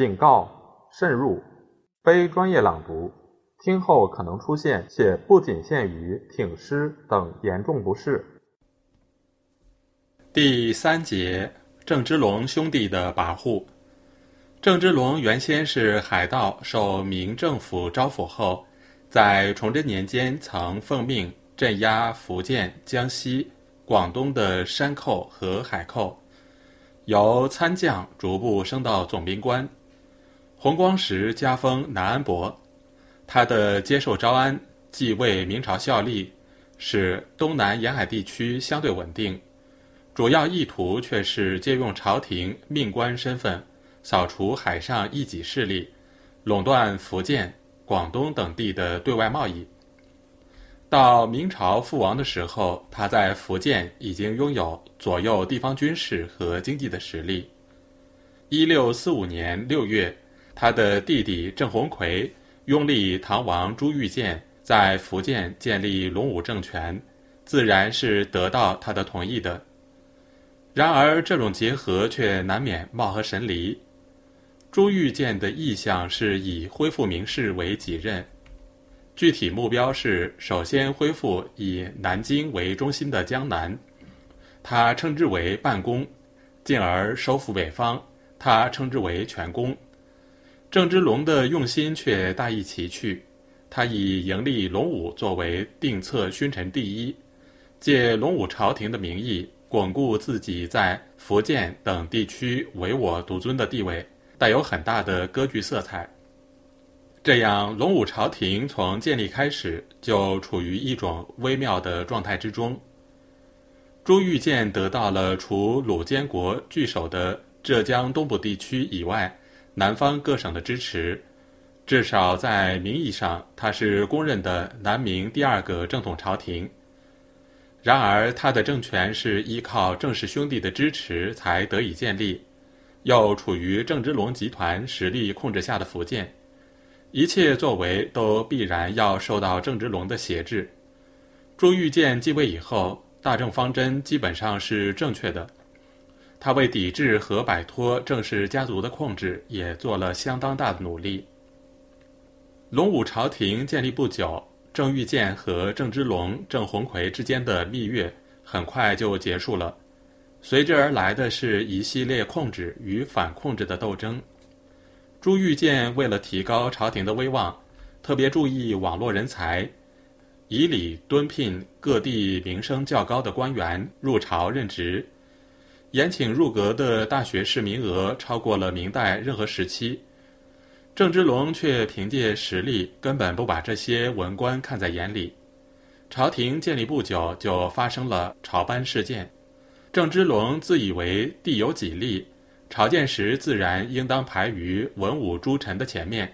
警告：慎入，非专业朗读，听后可能出现且不仅限于挺尸等严重不适。第三节，郑芝龙兄弟的跋扈。郑芝龙原先是海盗，受明政府招抚后，在崇祯年间曾奉命镇压福建、江西、广东的山寇和海寇，由参将逐步升到总兵官。弘光时加封南安伯，他的接受招安，既为明朝效力，使东南沿海地区相对稳定，主要意图却是借用朝廷命官身份。扫除海上异己势力，垄断福建、广东等地的对外贸易。到明朝覆亡的时候，他在福建已经拥有左右地方军事和经济的实力。一六四五年六月，他的弟弟郑鸿逵拥立唐王朱玉建在福建建立龙武政权，自然是得到他的同意的。然而，这种结合却难免貌合神离。朱玉建的意向是以恢复明氏为己任，具体目标是首先恢复以南京为中心的江南，他称之为半攻；进而收复北方，他称之为全公。郑芝龙的用心却大异其趣，他以迎立龙武作为定策勋臣第一，借龙武朝廷的名义巩固自己在福建等地区唯我独尊的地位。带有很大的割据色彩。这样，龙武朝廷从建立开始就处于一种微妙的状态之中。朱玉建得到了除鲁监国据守的浙江东部地区以外，南方各省的支持，至少在名义上，他是公认的南明第二个正统朝廷。然而，他的政权是依靠郑氏兄弟的支持才得以建立。又处于郑芝龙集团实力控制下的福建，一切作为都必然要受到郑芝龙的挟制。朱玉建继位以后，大政方针基本上是正确的，他为抵制和摆脱郑氏家族的控制，也做了相当大的努力。龙武朝廷建立不久，郑玉建和郑芝龙、郑鸿逵之间的蜜月很快就结束了。随之而来的是一系列控制与反控制的斗争。朱玉建为了提高朝廷的威望，特别注意网络人才，以礼敦聘各地名声较高的官员入朝任职，延请入阁的大学士名额超过了明代任何时期。郑芝龙却凭借实力，根本不把这些文官看在眼里。朝廷建立不久，就发生了朝班事件。郑芝龙自以为地有己力，朝见时自然应当排于文武诸臣的前面。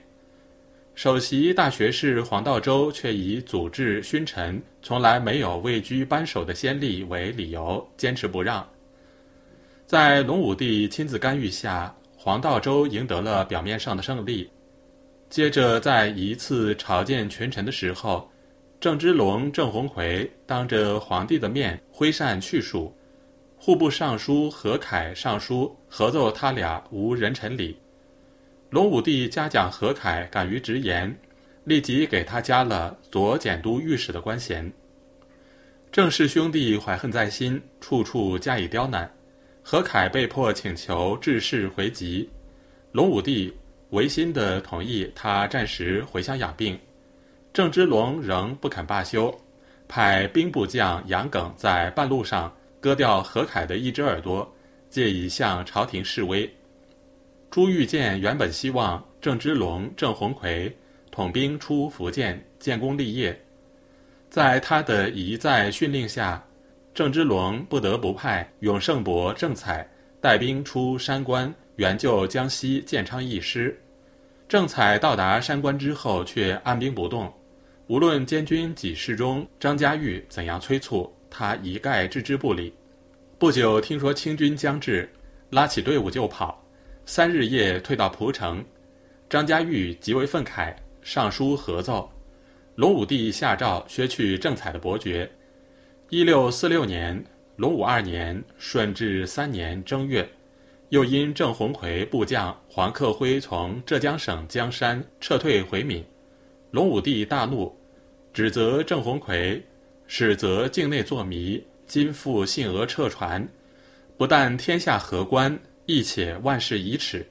首席大学士黄道周却以祖制勋臣从来没有位居班首的先例为理由，坚持不让。在隆武帝亲自干预下，黄道周赢得了表面上的胜利。接着，在一次朝见群臣的时候，郑芝龙、郑鸿逵当着皇帝的面挥扇去数。户部尚书何凯上书合奏他俩无人臣礼，隆武帝嘉奖何凯敢于直言，立即给他加了左检督御史的官衔。郑氏兄弟怀恨在心，处处加以刁难，何凯被迫请求致仕回籍，隆武帝违心的同意他暂时回乡养病，郑芝龙仍不肯罢休，派兵部将杨耿在半路上。割掉何凯的一只耳朵，借以向朝廷示威。朱玉建原本希望郑芝龙、郑鸿逵统兵出福建建功立业，在他的一再训令下，郑芝龙不得不派永胜伯郑采带兵出山关援救江西建昌义师。郑采到达山关之后，却按兵不动，无论监军几事中张家玉怎样催促。他一概置之不理。不久，听说清军将至，拉起队伍就跑，三日夜退到蒲城。张家玉极为愤慨，上书合奏，隆武帝下诏削去郑采的伯爵。一六四六年，隆武二年，顺治三年正月，又因郑鸿逵部将黄克辉从浙江省江山撤退回闽，隆武帝大怒，指责郑鸿逵使则境内作迷，今复信俄撤传，不但天下何关，亦且万事已耻。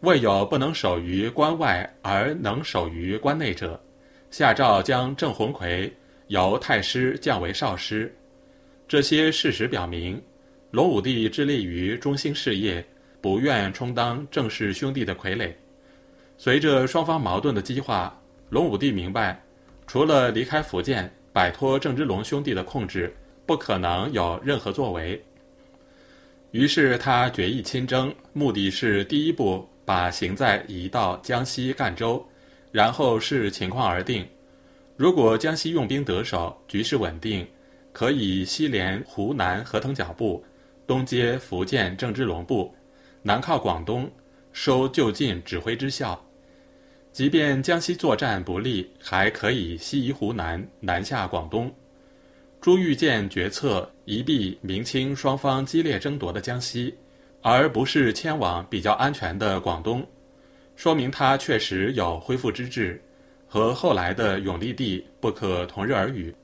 未有不能守于关外而能守于关内者，下诏将郑鸿逵由太师降为少师。这些事实表明。隆武帝致力于中兴事业，不愿充当郑氏兄弟的傀儡。随着双方矛盾的激化，隆武帝明白，除了离开福建，摆脱郑芝龙兄弟的控制，不可能有任何作为。于是他决意亲征，目的是第一步把行在移到江西赣州，然后视情况而定。如果江西用兵得手，局势稳定，可以西连湖南河腾脚部。东接福建郑芝龙部，南靠广东，收就近指挥之效。即便江西作战不利，还可以西移湖南，南下广东。朱玉建决策移避明清双方激烈争夺的江西，而不是迁往比较安全的广东，说明他确实有恢复之志，和后来的永历帝不可同日而语。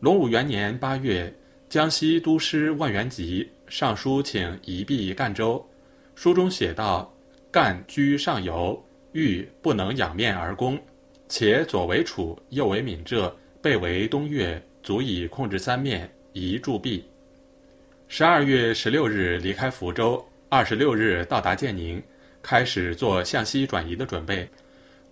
隆武元年八月。江西都师万元吉上书请移避赣州，书中写道：“赣居上游，欲不能仰面而攻，且左为楚，右为闽浙，背为东越，足以控制三面，宜驻避。”十二月十六日离开福州，二十六日到达建宁，开始做向西转移的准备。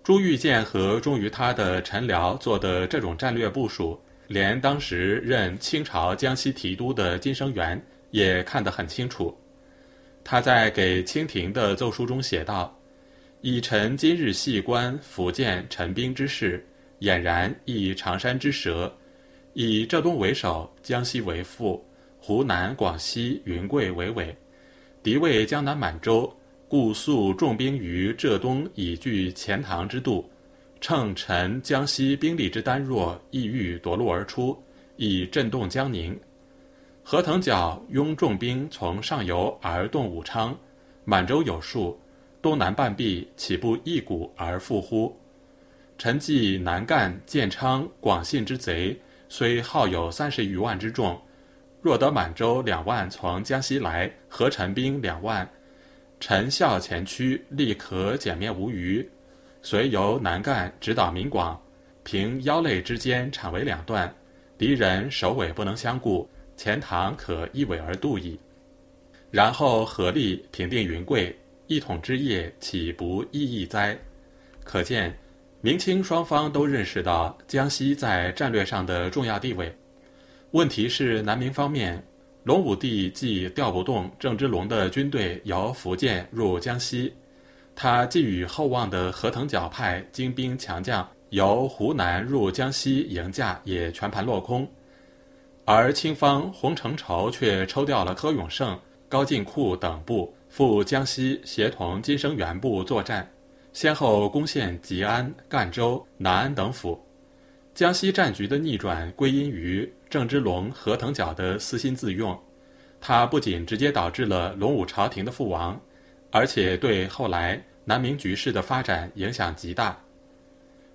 朱玉建和忠于他的陈辽做的这种战略部署。连当时任清朝江西提督的金生元也看得很清楚。他在给清廷的奏书中写道：“以臣今日细观福建陈兵之势，俨然以长山之蛇，以浙东为首，江西为副，湖南、广西、云贵为尾。敌为江南满洲，故速重兵于浙东，以据钱塘之渡。”乘陈江西兵力之单弱，意欲夺路而出，以震动江宁。何腾蛟拥重兵从上游而动武昌，满洲有数，东南半壁岂不一鼓而复乎？陈继南赣、建昌、广信之贼，虽号有三十余万之众，若得满洲两万从江西来，合陈兵两万，陈效前驱，立可歼灭无虞。遂由南赣直捣闽广，凭腰肋之间产为两段，敌人首尾不能相顾，钱塘可一尾而渡矣。然后合力平定云贵，一统之业岂不易易哉？可见，明清双方都认识到江西在战略上的重要地位。问题是南明方面，隆武帝既调不动郑芝龙的军队由福建入江西。他寄予厚望的何腾蛟派精兵强将由湖南入江西迎驾，也全盘落空，而清方洪承畴却抽调了柯永胜、高进库等部赴江西协同金生元部作战，先后攻陷吉安、赣州、南安等府。江西战局的逆转归因于郑芝龙、何腾蛟的私心自用，他不仅直接导致了隆武朝廷的覆亡，而且对后来。南明局势的发展影响极大。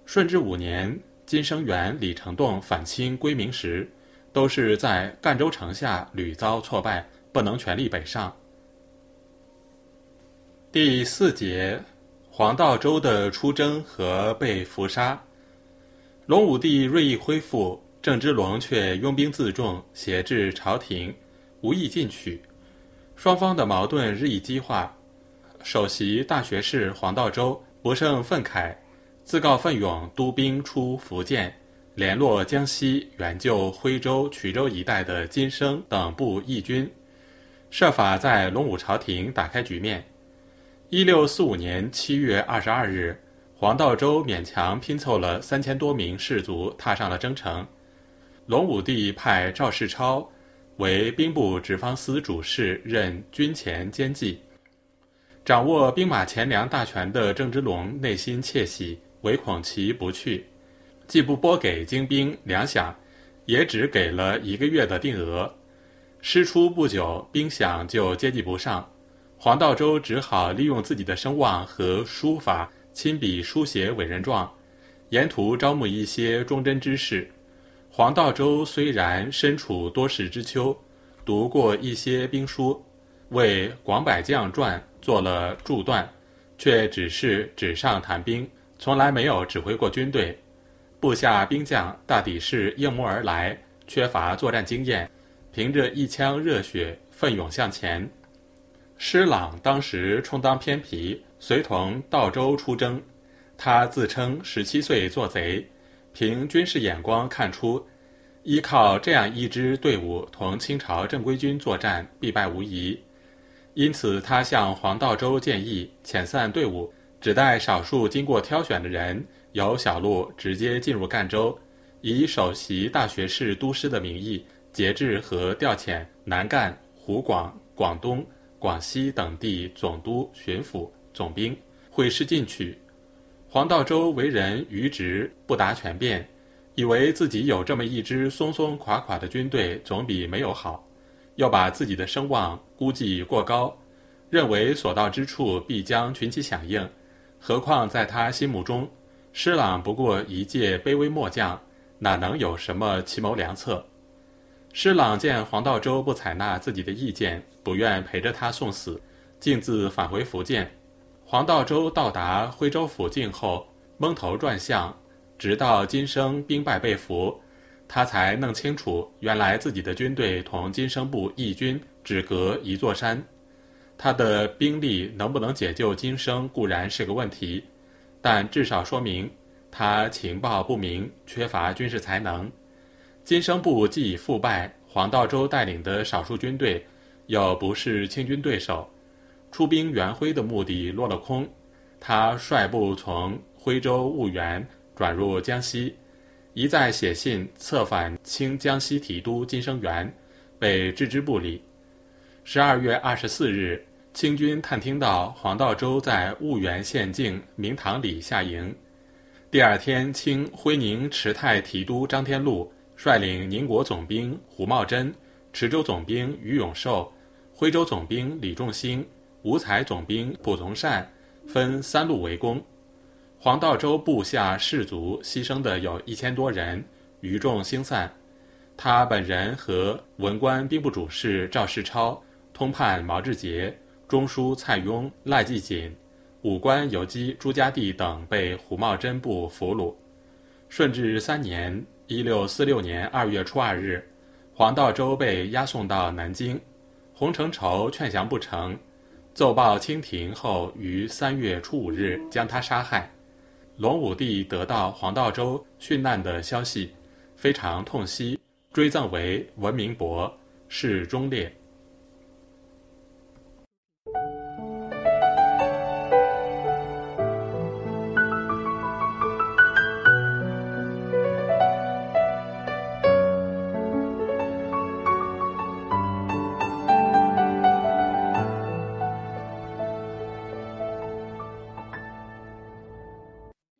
顺治五年，金生元、李成栋反清归明时，都是在赣州城下屡遭挫败，不能全力北上。第四节，黄道周的出征和被伏杀。隆武帝锐意恢复，郑芝龙却拥兵自重，挟制朝廷，无意进取，双方的矛盾日益激化。首席大学士黄道周不胜愤慨，自告奋勇督兵出福建，联络江西援救徽州、衢州一带的金生等部义军，设法在隆武朝廷打开局面。一六四五年七月二十二日，黄道周勉强拼凑了三千多名士卒，踏上了征程。隆武帝派赵世超为兵部直方司主事，任军前监计。掌握兵马钱粮大权的郑芝龙内心窃喜，唯恐其不去，既不拨给精兵粮饷，也只给了一个月的定额。师出不久，兵饷就接济不上，黄道周只好利用自己的声望和书法，亲笔书写伟人状，沿途招募一些忠贞之士。黄道周虽然身处多事之秋，读过一些兵书，为广百将传做了注断，却只是纸上谈兵，从来没有指挥过军队。部下兵将大抵是应募而来，缺乏作战经验，凭着一腔热血奋勇向前。施琅当时充当偏皮，随同道州出征。他自称十七岁做贼，凭军事眼光看出，依靠这样一支队伍同清朝正规军作战必败无疑。因此，他向黄道周建议遣散队伍，只带少数经过挑选的人，由小路直接进入赣州，以首席大学士都师的名义节制和调遣南赣、湖广、广东。广西等地总督、巡抚、总兵会师进取。黄道周为人愚直，不达权变，以为自己有这么一支松松垮垮的军队，总比没有好。又把自己的声望估计过高，认为所到之处必将群起响应。何况在他心目中，施琅不过一介卑微末将，哪能有什么奇谋良策？施琅见黄道周不采纳自己的意见，不愿陪着他送死，径自返回福建。黄道周到达徽州府境后，蒙头转向，直到金生兵败被俘，他才弄清楚，原来自己的军队同金生部义军只隔一座山。他的兵力能不能解救金生固然是个问题，但至少说明他情报不明，缺乏军事才能。金生部既已覆败，黄道周带领的少数军队又不是清军对手，出兵援徽的目的落了空。他率部从徽州婺源转入江西，一再写信策反清江西提督金生元，被置之不理。十二月二十四日，清军探听到黄道周在婺源县境明堂里下营。第二天，清徽宁池泰提督张天禄。率领宁国总兵胡茂贞、池州总兵于永寿、徽州总兵李仲兴、五彩总兵蒲从善，分三路围攻。黄道周部下士卒牺牲的有一千多人，余众星散。他本人和文官兵部主事赵世超、通判毛志杰、中书蔡邕赖继锦、武官游击朱家地等被胡茂贞部俘虏。顺治三年。一六四六年二月初二日，黄道周被押送到南京，洪承畴劝降不成，奏报清廷后，于三月初五日将他杀害。隆武帝得到黄道周殉难的消息，非常痛惜，追赠为文明伯，谥忠烈。